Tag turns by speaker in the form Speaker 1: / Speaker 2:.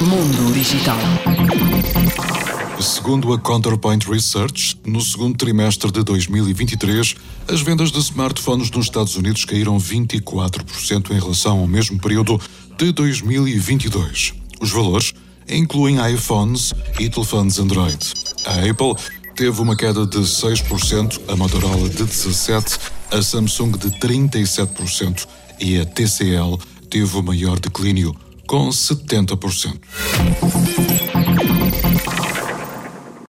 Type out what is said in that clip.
Speaker 1: Mundo Digital.
Speaker 2: Segundo a Counterpoint Research, no segundo trimestre de 2023, as vendas de smartphones nos Estados Unidos caíram 24% em relação ao mesmo período de 2022. Os valores incluem iPhones e telefones Android. A Apple teve uma queda de 6%, a Motorola de 17%, a Samsung de 37% e a TCL teve o maior declínio, com 70%.